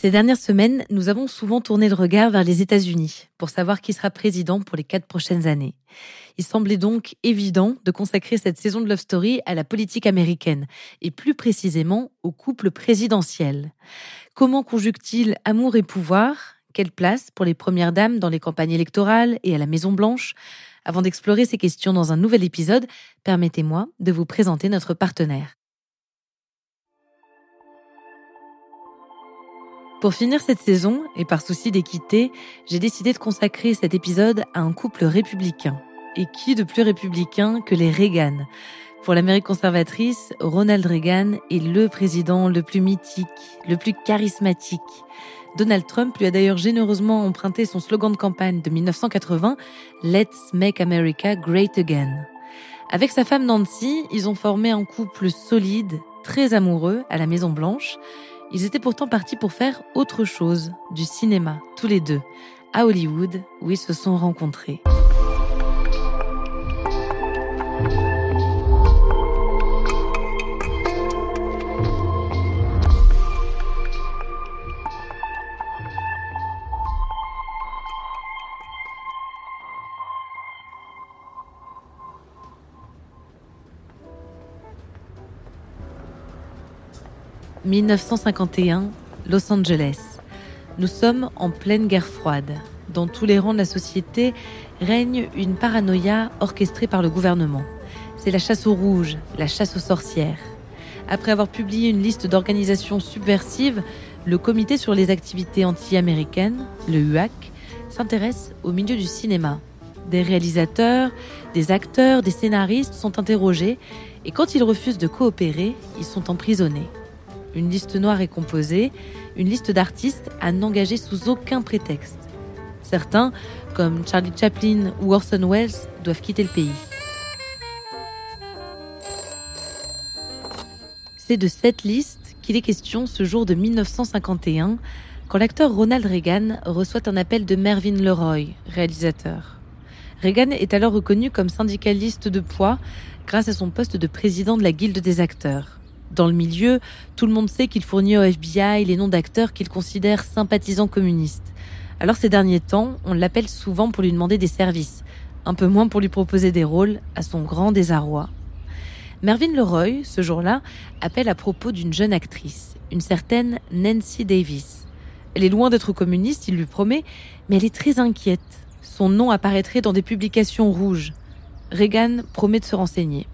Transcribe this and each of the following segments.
Ces dernières semaines, nous avons souvent tourné le regard vers les États-Unis pour savoir qui sera président pour les quatre prochaines années. Il semblait donc évident de consacrer cette saison de Love Story à la politique américaine et plus précisément au couple présidentiel. Comment conjugue-t-il amour et pouvoir? Quelle place pour les premières dames dans les campagnes électorales et à la Maison Blanche? Avant d'explorer ces questions dans un nouvel épisode, permettez-moi de vous présenter notre partenaire. Pour finir cette saison, et par souci d'équité, j'ai décidé de consacrer cet épisode à un couple républicain. Et qui de plus républicain que les Reagan? Pour l'Amérique conservatrice, Ronald Reagan est le président le plus mythique, le plus charismatique. Donald Trump lui a d'ailleurs généreusement emprunté son slogan de campagne de 1980, Let's Make America Great Again. Avec sa femme Nancy, ils ont formé un couple solide, très amoureux à la Maison Blanche. Ils étaient pourtant partis pour faire autre chose, du cinéma, tous les deux, à Hollywood, où ils se sont rencontrés. 1951, Los Angeles. Nous sommes en pleine guerre froide. Dans tous les rangs de la société règne une paranoïa orchestrée par le gouvernement. C'est la chasse aux rouges, la chasse aux sorcières. Après avoir publié une liste d'organisations subversives, le Comité sur les activités anti-américaines, le UAC, s'intéresse au milieu du cinéma. Des réalisateurs, des acteurs, des scénaristes sont interrogés et quand ils refusent de coopérer, ils sont emprisonnés. Une liste noire est composée, une liste d'artistes à n'engager sous aucun prétexte. Certains, comme Charlie Chaplin ou Orson Welles, doivent quitter le pays. C'est de cette liste qu'il est question ce jour de 1951, quand l'acteur Ronald Reagan reçoit un appel de Mervyn Leroy, réalisateur. Reagan est alors reconnu comme syndicaliste de poids grâce à son poste de président de la Guilde des acteurs. Dans le milieu, tout le monde sait qu'il fournit au FBI les noms d'acteurs qu'il considère sympathisants communistes. Alors ces derniers temps, on l'appelle souvent pour lui demander des services, un peu moins pour lui proposer des rôles, à son grand désarroi. Mervyn Leroy, ce jour-là, appelle à propos d'une jeune actrice, une certaine Nancy Davis. Elle est loin d'être communiste, il lui promet, mais elle est très inquiète. Son nom apparaîtrait dans des publications rouges. Reagan promet de se renseigner.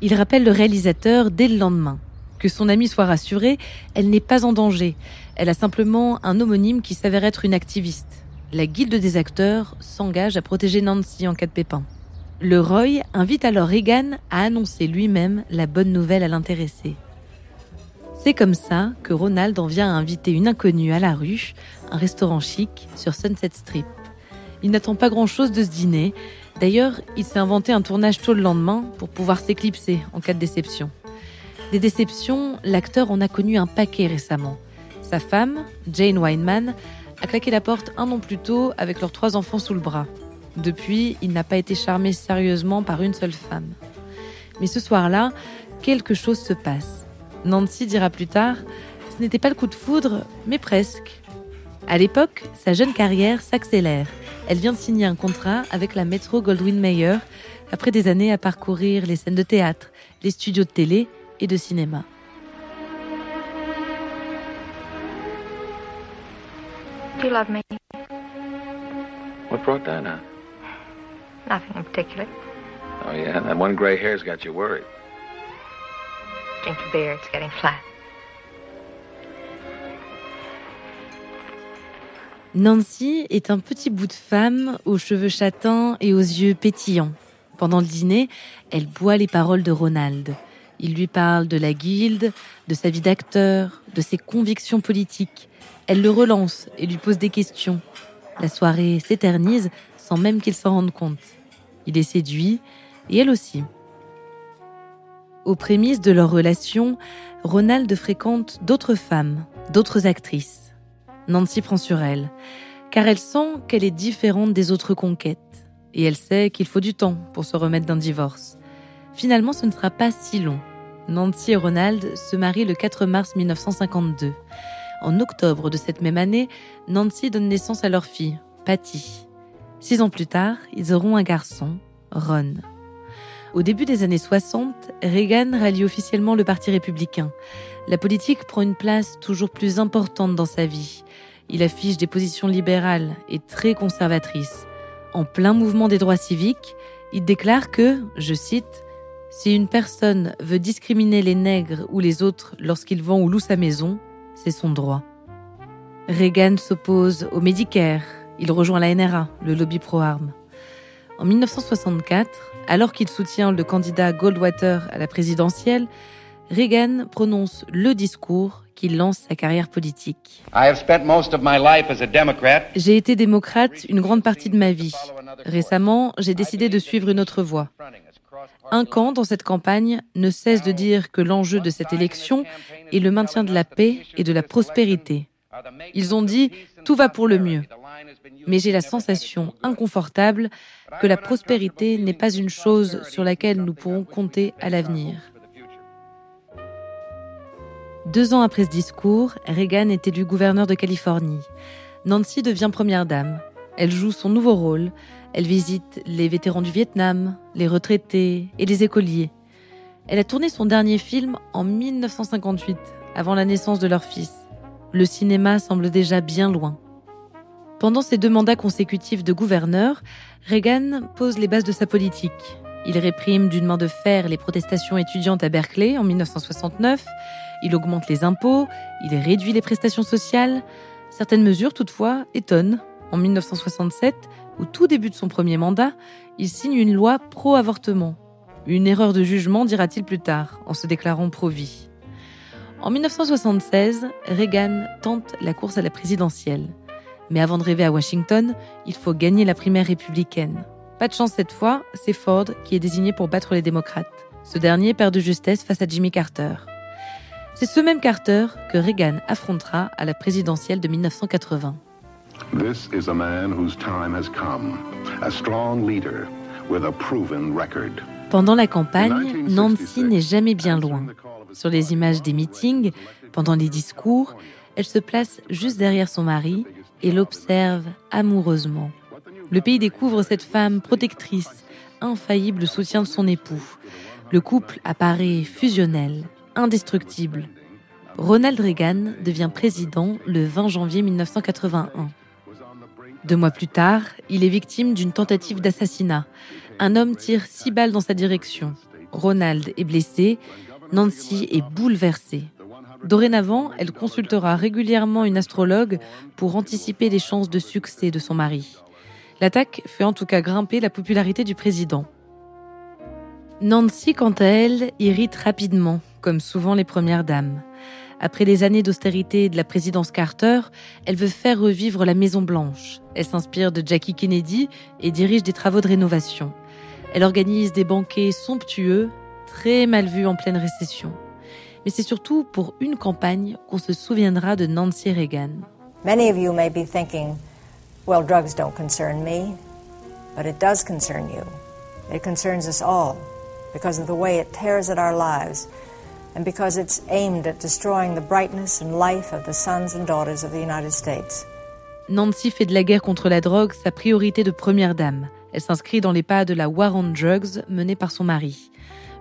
Il rappelle le réalisateur dès le lendemain. Que son amie soit rassurée, elle n'est pas en danger. Elle a simplement un homonyme qui s'avère être une activiste. La guilde des acteurs s'engage à protéger Nancy en cas de pépin. Le Roy invite alors Reagan à annoncer lui-même la bonne nouvelle à l'intéressé. C'est comme ça que Ronald en vient à inviter une inconnue à la rue, un restaurant chic sur Sunset Strip. Il n'attend pas grand-chose de ce dîner. D'ailleurs, il s'est inventé un tournage tôt le lendemain pour pouvoir s'éclipser en cas de déception. Des déceptions, l'acteur en a connu un paquet récemment. Sa femme, Jane Weinman, a claqué la porte un an plus tôt avec leurs trois enfants sous le bras. Depuis, il n'a pas été charmé sérieusement par une seule femme. Mais ce soir-là, quelque chose se passe. Nancy dira plus tard, ce n'était pas le coup de foudre, mais presque. À l'époque, sa jeune carrière s'accélère. Elle vient de signer un contrat avec la Metro Goldwyn Mayer après des années à parcourir les scènes de théâtre, les studios de télé et de cinéma. Do you love me? What brought that on? Nothing in particular. Oh, yeah? That one gray hair's got you worried. Drink your beer, it's getting flat. Nancy est un petit bout de femme aux cheveux châtains et aux yeux pétillants. Pendant le dîner, elle boit les paroles de Ronald. Il lui parle de la guilde, de sa vie d'acteur, de ses convictions politiques. Elle le relance et lui pose des questions. La soirée s'éternise sans même qu'il s'en rende compte. Il est séduit, et elle aussi. Aux prémices de leur relation, Ronald fréquente d'autres femmes, d'autres actrices. Nancy prend sur elle, car elle sent qu'elle est différente des autres conquêtes, et elle sait qu'il faut du temps pour se remettre d'un divorce. Finalement, ce ne sera pas si long. Nancy et Ronald se marient le 4 mars 1952. En octobre de cette même année, Nancy donne naissance à leur fille, Patty. Six ans plus tard, ils auront un garçon, Ron. Au début des années 60, Reagan rallie officiellement le Parti républicain. La politique prend une place toujours plus importante dans sa vie. Il affiche des positions libérales et très conservatrices. En plein mouvement des droits civiques, il déclare que, je cite, Si une personne veut discriminer les nègres ou les autres lorsqu'il vend ou loue sa maison, c'est son droit. Reagan s'oppose au Medicare, il rejoint la NRA, le lobby pro-armes. En 1964, alors qu'il soutient le candidat Goldwater à la présidentielle, Reagan prononce le discours qui lance sa carrière politique. J'ai été démocrate une grande partie de ma vie. Récemment, j'ai décidé de suivre une autre voie. Un camp dans cette campagne ne cesse de dire que l'enjeu de cette élection est le maintien de la paix et de la prospérité. Ils ont dit tout va pour le mieux. Mais j'ai la sensation inconfortable que la prospérité n'est pas une chose sur laquelle nous pourrons compter à l'avenir. Deux ans après ce discours, Reagan est élu gouverneur de Californie. Nancy devient première dame. Elle joue son nouveau rôle. Elle visite les vétérans du Vietnam, les retraités et les écoliers. Elle a tourné son dernier film en 1958, avant la naissance de leur fils. Le cinéma semble déjà bien loin. Pendant ses deux mandats consécutifs de gouverneur, Reagan pose les bases de sa politique. Il réprime d'une main de fer les protestations étudiantes à Berkeley en 1969, il augmente les impôts, il réduit les prestations sociales. Certaines mesures, toutefois, étonnent. En 1967, au tout début de son premier mandat, il signe une loi pro-avortement. Une erreur de jugement, dira-t-il plus tard, en se déclarant pro-vie. En 1976, Reagan tente la course à la présidentielle. Mais avant de rêver à Washington, il faut gagner la primaire républicaine. Pas de chance cette fois, c'est Ford qui est désigné pour battre les démocrates. Ce dernier perd de justesse face à Jimmy Carter. C'est ce même Carter que Reagan affrontera à la présidentielle de 1980. This is a man whose time has come, a strong leader with a proven record. Pendant la campagne, Nancy n'est jamais bien loin. Sur les images des meetings, pendant les discours, elle se place juste derrière son mari et l'observe amoureusement. Le pays découvre cette femme protectrice, infaillible soutien de son époux. Le couple apparaît fusionnel, indestructible. Ronald Reagan devient président le 20 janvier 1981. Deux mois plus tard, il est victime d'une tentative d'assassinat. Un homme tire six balles dans sa direction. Ronald est blessé, Nancy est bouleversée. Dorénavant, elle consultera régulièrement une astrologue pour anticiper les chances de succès de son mari. L'attaque fait en tout cas grimper la popularité du président. Nancy, quant à elle, irrite rapidement, comme souvent les premières dames. Après les années d'austérité de la présidence Carter, elle veut faire revivre la Maison Blanche. Elle s'inspire de Jackie Kennedy et dirige des travaux de rénovation. Elle organise des banquets somptueux, très mal vus en pleine récession mais c'est surtout pour une campagne qu'on se souviendra de Nancy Reagan. Many of you may be thinking, well, drugs don't concern me, but it does concern you. It concerns us all because of the way it tears at our lives and because it's aimed at destroying the brightness and life of the sons and daughters of the United States. Nancy fait de la guerre contre la drogue sa priorité de première dame. Elle s'inscrit dans les pas de la War on Drugs menée par son mari.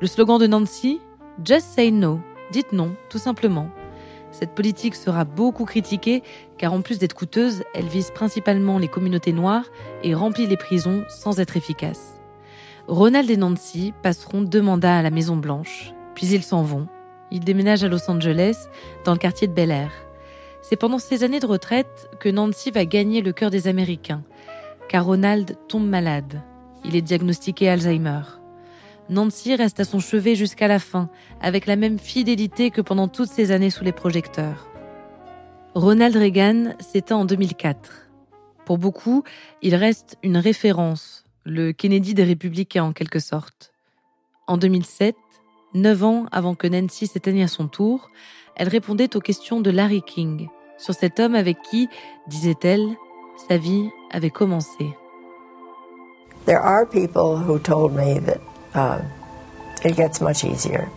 Le slogan de Nancy, Just Say No, Dites non, tout simplement. Cette politique sera beaucoup critiquée car en plus d'être coûteuse, elle vise principalement les communautés noires et remplit les prisons sans être efficace. Ronald et Nancy passeront deux mandats à la Maison Blanche, puis ils s'en vont. Ils déménagent à Los Angeles, dans le quartier de Bel Air. C'est pendant ces années de retraite que Nancy va gagner le cœur des Américains, car Ronald tombe malade. Il est diagnostiqué Alzheimer. Nancy reste à son chevet jusqu'à la fin, avec la même fidélité que pendant toutes ces années sous les projecteurs. Ronald Reagan s'éteint en 2004. Pour beaucoup, il reste une référence, le Kennedy des républicains en quelque sorte. En 2007, neuf ans avant que Nancy s'éteigne à son tour, elle répondait aux questions de Larry King sur cet homme avec qui, disait-elle, sa vie avait commencé. Uh, it gets much easier.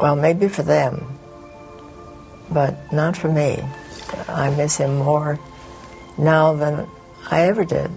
Well, maybe for them, but not for me. I miss him more now than I ever did.